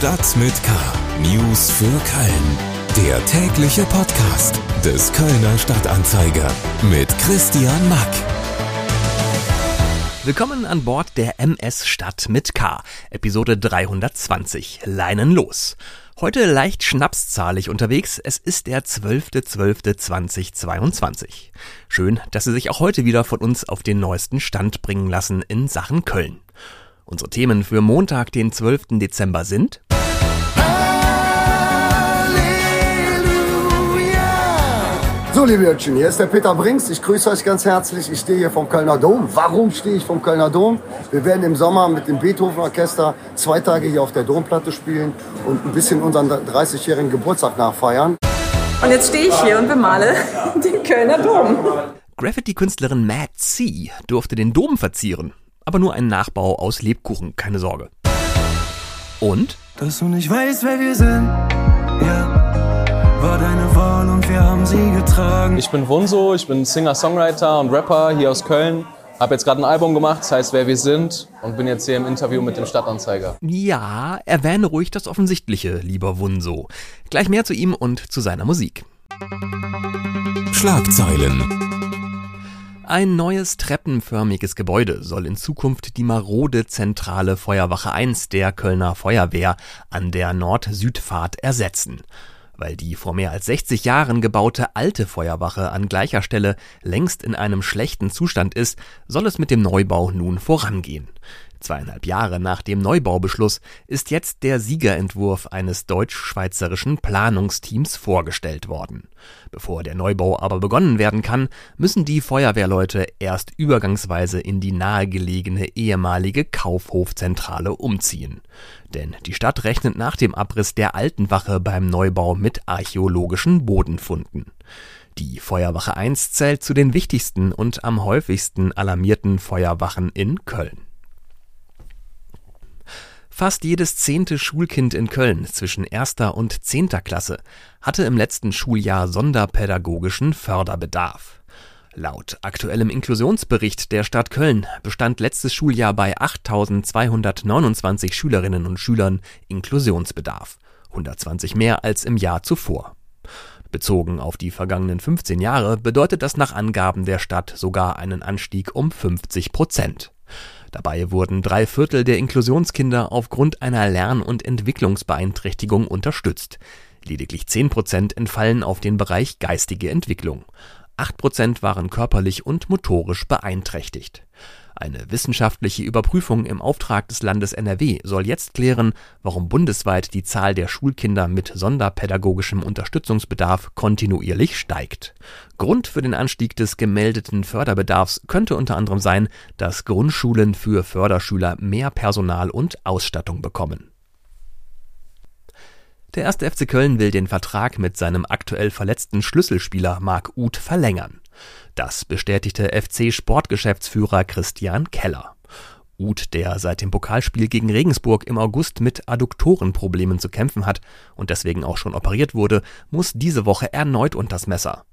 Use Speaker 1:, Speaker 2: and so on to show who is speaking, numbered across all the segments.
Speaker 1: Stadt mit K. News für Köln. Der tägliche Podcast des Kölner Stadtanzeiger mit Christian Mack.
Speaker 2: Willkommen an Bord der MS Stadt mit K. Episode 320. Leinen los. Heute leicht schnapszahlig unterwegs. Es ist der 12.12.2022. Schön, dass Sie sich auch heute wieder von uns auf den neuesten Stand bringen lassen in Sachen Köln. Unsere Themen für Montag, den 12. Dezember sind
Speaker 3: So, liebe Jörgchen, hier ist der Peter Brinks. Ich grüße euch ganz herzlich. Ich stehe hier vom Kölner Dom. Warum stehe ich vom Kölner Dom? Wir werden im Sommer mit dem Beethoven Orchester zwei Tage hier auf der Domplatte spielen und ein bisschen unseren 30-jährigen Geburtstag nachfeiern.
Speaker 4: Und jetzt stehe ich hier und bemale den Kölner Dom.
Speaker 2: Graffiti-Künstlerin Mad C durfte den Dom verzieren. Aber nur ein Nachbau aus Lebkuchen, keine Sorge. Und?
Speaker 5: Dass du nicht weißt, wer wir sind. Deine Wahl und wir haben sie getragen.
Speaker 6: Ich bin Wunso, ich bin Singer-Songwriter und Rapper hier aus Köln. Hab jetzt gerade ein Album gemacht, das heißt Wer wir sind und bin jetzt hier im Interview mit dem Stadtanzeiger.
Speaker 2: Ja, erwähne ruhig das Offensichtliche, lieber Wunso. Gleich mehr zu ihm und zu seiner Musik.
Speaker 1: Schlagzeilen.
Speaker 2: Ein neues treppenförmiges Gebäude soll in Zukunft die marode zentrale Feuerwache 1 der Kölner Feuerwehr an der Nord-Süd-Fahrt ersetzen. Weil die vor mehr als 60 Jahren gebaute alte Feuerwache an gleicher Stelle längst in einem schlechten Zustand ist, soll es mit dem Neubau nun vorangehen. Zweieinhalb Jahre nach dem Neubaubeschluss ist jetzt der Siegerentwurf eines deutsch-schweizerischen Planungsteams vorgestellt worden. Bevor der Neubau aber begonnen werden kann, müssen die Feuerwehrleute erst übergangsweise in die nahegelegene ehemalige Kaufhofzentrale umziehen. Denn die Stadt rechnet nach dem Abriss der alten Wache beim Neubau mit archäologischen Bodenfunden. Die Feuerwache 1 zählt zu den wichtigsten und am häufigsten alarmierten Feuerwachen in Köln. Fast jedes zehnte Schulkind in Köln zwischen erster und zehnter Klasse hatte im letzten Schuljahr sonderpädagogischen Förderbedarf. Laut aktuellem Inklusionsbericht der Stadt Köln bestand letztes Schuljahr bei 8.229 Schülerinnen und Schülern Inklusionsbedarf, 120 mehr als im Jahr zuvor. Bezogen auf die vergangenen 15 Jahre bedeutet das nach Angaben der Stadt sogar einen Anstieg um 50 Prozent. Dabei wurden drei Viertel der Inklusionskinder aufgrund einer Lern- und Entwicklungsbeeinträchtigung unterstützt. Lediglich zehn Prozent entfallen auf den Bereich geistige Entwicklung. Acht Prozent waren körperlich und motorisch beeinträchtigt. Eine wissenschaftliche Überprüfung im Auftrag des Landes NRW soll jetzt klären, warum bundesweit die Zahl der Schulkinder mit sonderpädagogischem Unterstützungsbedarf kontinuierlich steigt. Grund für den Anstieg des gemeldeten Förderbedarfs könnte unter anderem sein, dass Grundschulen für Förderschüler mehr Personal und Ausstattung bekommen. Der 1. FC Köln will den Vertrag mit seinem aktuell verletzten Schlüsselspieler Marc Uth verlängern. Das bestätigte FC-Sportgeschäftsführer Christian Keller. Uth, der seit dem Pokalspiel gegen Regensburg im August mit Adduktorenproblemen zu kämpfen hat und deswegen auch schon operiert wurde, muss diese Woche erneut unters Messer.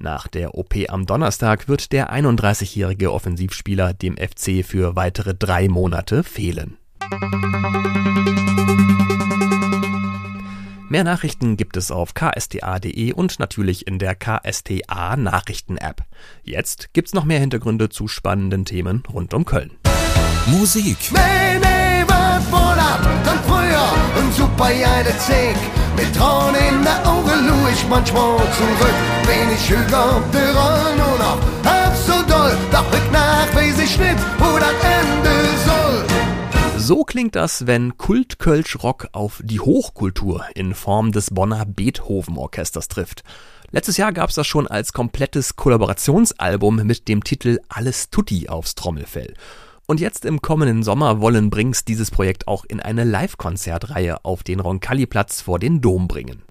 Speaker 2: Nach der OP am Donnerstag wird der 31-jährige Offensivspieler dem FC für weitere drei Monate fehlen. Mehr Nachrichten gibt es auf ksta.de und natürlich in der KSTA Nachrichten App. Jetzt gibt's noch mehr Hintergründe zu spannenden Themen rund um Köln.
Speaker 1: Musik.
Speaker 7: Nee, nee, wat wohl ab, dann früher und super jede Zick. Mit Tränen in der Augen lu ich manchmal zurück. Wenig Hüger auf der Roll So
Speaker 2: klingt das, wenn Kult-Kölsch-Rock auf die Hochkultur in Form des Bonner Beethoven-Orchesters trifft. Letztes Jahr gab's das schon als komplettes Kollaborationsalbum mit dem Titel Alles Tutti aufs Trommelfell. Und jetzt im kommenden Sommer wollen Brings dieses Projekt auch in eine Live-Konzertreihe auf den Roncalli-Platz vor den Dom bringen.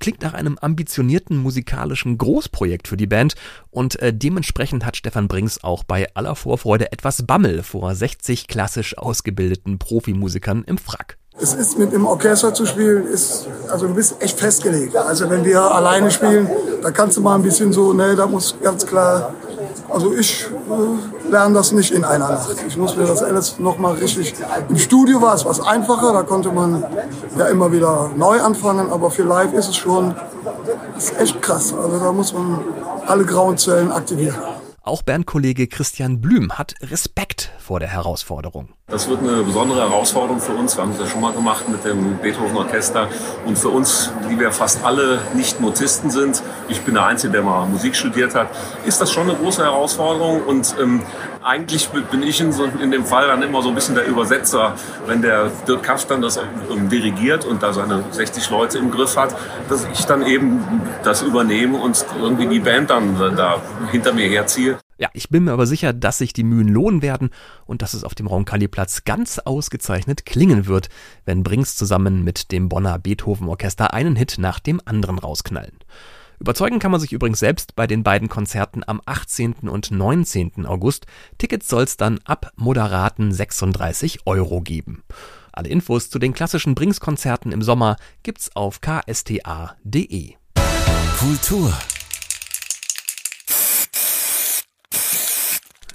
Speaker 2: Klingt nach einem ambitionierten musikalischen Großprojekt für die Band und äh, dementsprechend hat Stefan Brings auch bei aller Vorfreude etwas Bammel vor 60 klassisch ausgebildeten Profimusikern im Frack.
Speaker 8: Es ist mit einem Orchester zu spielen, ist, also du bist echt festgelegt. Also wenn wir alleine spielen, da kannst du mal ein bisschen so, ne, da muss ganz klar, also ich äh, lerne das nicht in einer Nacht. Ich muss mir das alles nochmal richtig. Im Studio war es was einfacher, da konnte man ja immer wieder neu anfangen, aber für live ist es schon ist echt krass. Also da muss man alle grauen Zellen aktivieren.
Speaker 2: Auch Bandkollege Christian Blüm hat Respekt vor der Herausforderung.
Speaker 9: Das wird eine besondere Herausforderung für uns. Wir haben es ja schon mal gemacht mit dem Beethoven Orchester. Und für uns, die wir fast alle nicht Notisten sind, ich bin der Einzige, der mal Musik studiert hat, ist das schon eine große Herausforderung. Und ähm, eigentlich bin ich in, so, in, dem Fall dann immer so ein bisschen der Übersetzer, wenn der Dirk dann das ähm, dirigiert und da seine 60 Leute im Griff hat, dass ich dann eben das übernehme und irgendwie die Band dann da hinter mir herziehe.
Speaker 2: Ja, ich bin mir aber sicher, dass sich die Mühen lohnen werden und dass es auf dem Roncalli-Platz ganz ausgezeichnet klingen wird, wenn Brings zusammen mit dem Bonner Beethoven-Orchester einen Hit nach dem anderen rausknallen. Überzeugen kann man sich übrigens selbst bei den beiden Konzerten am 18. und 19. August. Tickets soll's dann ab moderaten 36 Euro geben. Alle Infos zu den klassischen Brings-Konzerten im Sommer gibt's auf ksta.de.
Speaker 1: Kultur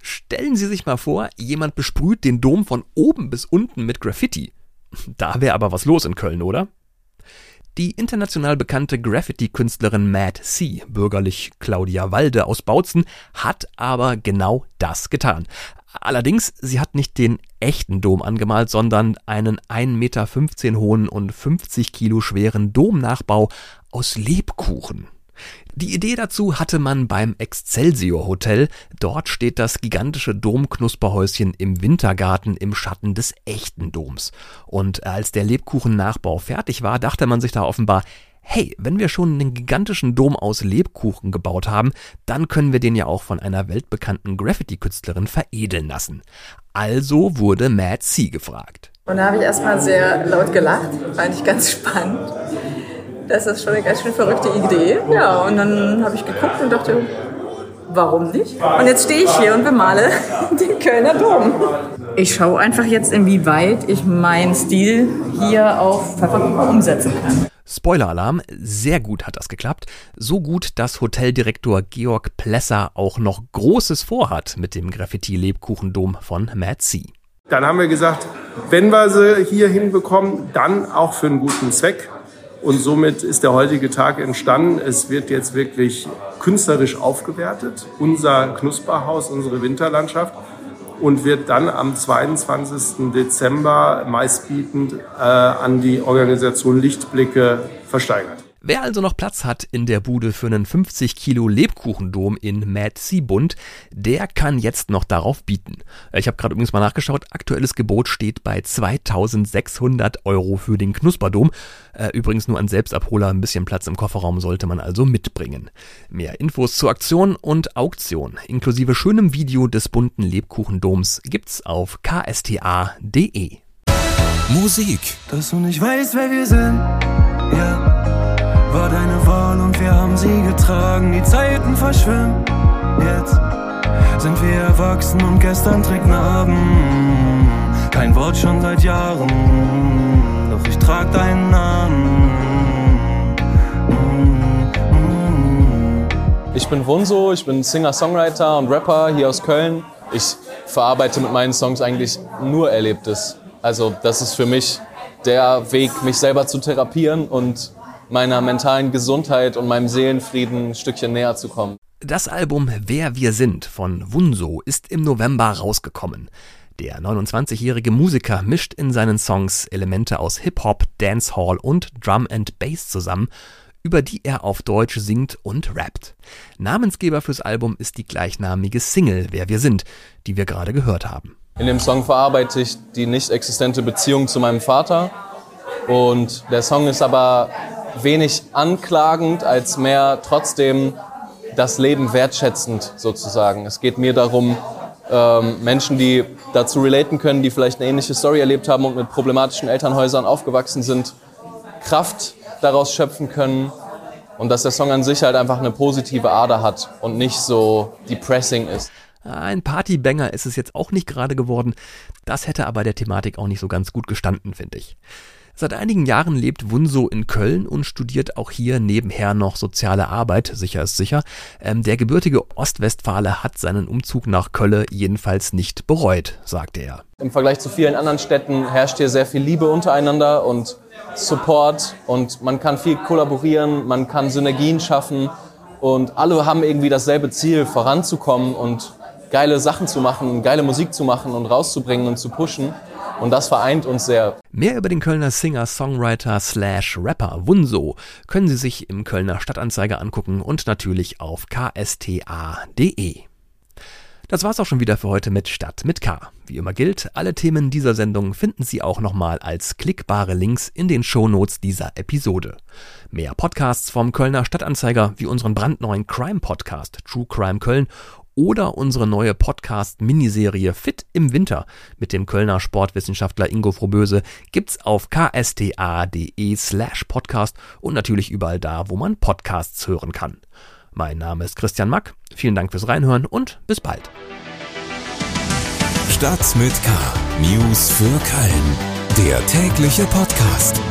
Speaker 2: Stellen Sie sich mal vor, jemand besprüht den Dom von oben bis unten mit Graffiti. Da wäre aber was los in Köln, oder? Die international bekannte Graffiti-Künstlerin Mad C, bürgerlich Claudia Walde aus Bautzen, hat aber genau das getan. Allerdings, sie hat nicht den echten Dom angemalt, sondern einen 1,15 Meter hohen und 50 Kilo schweren Domnachbau aus Lebkuchen. Die Idee dazu hatte man beim Excelsior Hotel. Dort steht das gigantische Domknusperhäuschen im Wintergarten im Schatten des echten Doms. Und als der Lebkuchennachbau fertig war, dachte man sich da offenbar, hey, wenn wir schon einen gigantischen Dom aus Lebkuchen gebaut haben, dann können wir den ja auch von einer weltbekannten Graffiti-Künstlerin veredeln lassen. Also wurde Mad C gefragt.
Speaker 4: Und da habe ich erstmal sehr laut gelacht, fand ich ganz spannend. Das ist schon eine ganz schön verrückte Idee. Ja, und dann habe ich geguckt und dachte, warum nicht? Und jetzt stehe ich hier und bemale den Kölner Dom. Ich schaue einfach jetzt, inwieweit ich meinen Stil hier auf Pfefferkuchen umsetzen kann.
Speaker 2: Spoiler-Alarm, sehr gut hat das geklappt. So gut, dass Hoteldirektor Georg Plesser auch noch Großes vorhat mit dem Graffiti-Lebkuchendom von Mad C.
Speaker 10: Dann haben wir gesagt, wenn wir sie hier hinbekommen, dann auch für einen guten Zweck. Und somit ist der heutige Tag entstanden. Es wird jetzt wirklich künstlerisch aufgewertet, unser Knusperhaus, unsere Winterlandschaft und wird dann am 22. Dezember meistbietend äh, an die Organisation Lichtblicke versteigert.
Speaker 2: Wer also noch Platz hat in der Bude für einen 50 Kilo Lebkuchendom in Mad Seabund, der kann jetzt noch darauf bieten. Ich habe gerade übrigens mal nachgeschaut, aktuelles Gebot steht bei 2600 Euro für den Knusperdom. Äh, übrigens nur an Selbstabholer, ein bisschen Platz im Kofferraum sollte man also mitbringen. Mehr Infos zur Aktion und Auktion inklusive schönem Video des bunten Lebkuchendoms gibt's auf ksta.de.
Speaker 1: Musik.
Speaker 5: Dass du nicht weißt, wer wir sind, ja war deine Wahl und wir haben sie getragen. Die Zeiten verschwimmen. Jetzt sind wir erwachsen und gestern trägt Narben. Kein Wort schon seit Jahren, doch ich trag deinen Namen.
Speaker 6: Ich bin Wunso, ich bin Singer-Songwriter und Rapper hier aus Köln. Ich verarbeite mit meinen Songs eigentlich nur Erlebtes. Also das ist für mich der Weg, mich selber zu therapieren und meiner mentalen Gesundheit und meinem Seelenfrieden ein Stückchen näher zu kommen.
Speaker 2: Das Album Wer wir sind von Wunso ist im November rausgekommen. Der 29-jährige Musiker mischt in seinen Songs Elemente aus Hip-Hop, Dancehall und Drum and Bass zusammen, über die er auf Deutsch singt und rappt. Namensgeber fürs Album ist die gleichnamige Single Wer wir sind, die wir gerade gehört haben.
Speaker 6: In dem Song verarbeite ich die nicht existente Beziehung zu meinem Vater und der Song ist aber wenig anklagend, als mehr trotzdem das Leben wertschätzend sozusagen. Es geht mir darum, ähm, Menschen, die dazu relaten können, die vielleicht eine ähnliche Story erlebt haben und mit problematischen Elternhäusern aufgewachsen sind, Kraft daraus schöpfen können und dass der Song an sich halt einfach eine positive Ader hat und nicht so depressing ist.
Speaker 2: Ein Partybanger ist es jetzt auch nicht gerade geworden. Das hätte aber der Thematik auch nicht so ganz gut gestanden, finde ich. Seit einigen Jahren lebt Wunso in Köln und studiert auch hier nebenher noch soziale Arbeit, sicher ist sicher. Ähm, der gebürtige Ostwestfale hat seinen Umzug nach Köln jedenfalls nicht bereut, sagte er.
Speaker 6: Im Vergleich zu vielen anderen Städten herrscht hier sehr viel Liebe untereinander und Support und man kann viel kollaborieren, man kann Synergien schaffen und alle haben irgendwie dasselbe Ziel, voranzukommen und geile Sachen zu machen, geile Musik zu machen und rauszubringen und zu pushen. Und das vereint uns sehr.
Speaker 2: Mehr über den Kölner Singer, Songwriter slash Rapper Wunso können Sie sich im Kölner Stadtanzeiger angucken und natürlich auf ksta.de. Das war's auch schon wieder für heute mit Stadt mit K. Wie immer gilt, alle Themen dieser Sendung finden Sie auch nochmal als klickbare Links in den Shownotes dieser Episode. Mehr Podcasts vom Kölner Stadtanzeiger wie unseren brandneuen Crime Podcast True Crime Köln oder unsere neue Podcast-Miniserie Fit im Winter mit dem Kölner Sportwissenschaftler Ingo Froböse gibt's auf ksta.de slash podcast und natürlich überall da, wo man Podcasts hören kann. Mein Name ist Christian Mack, vielen Dank fürs Reinhören und bis bald.
Speaker 1: Stadt mit K. News für Köln. Der tägliche Podcast.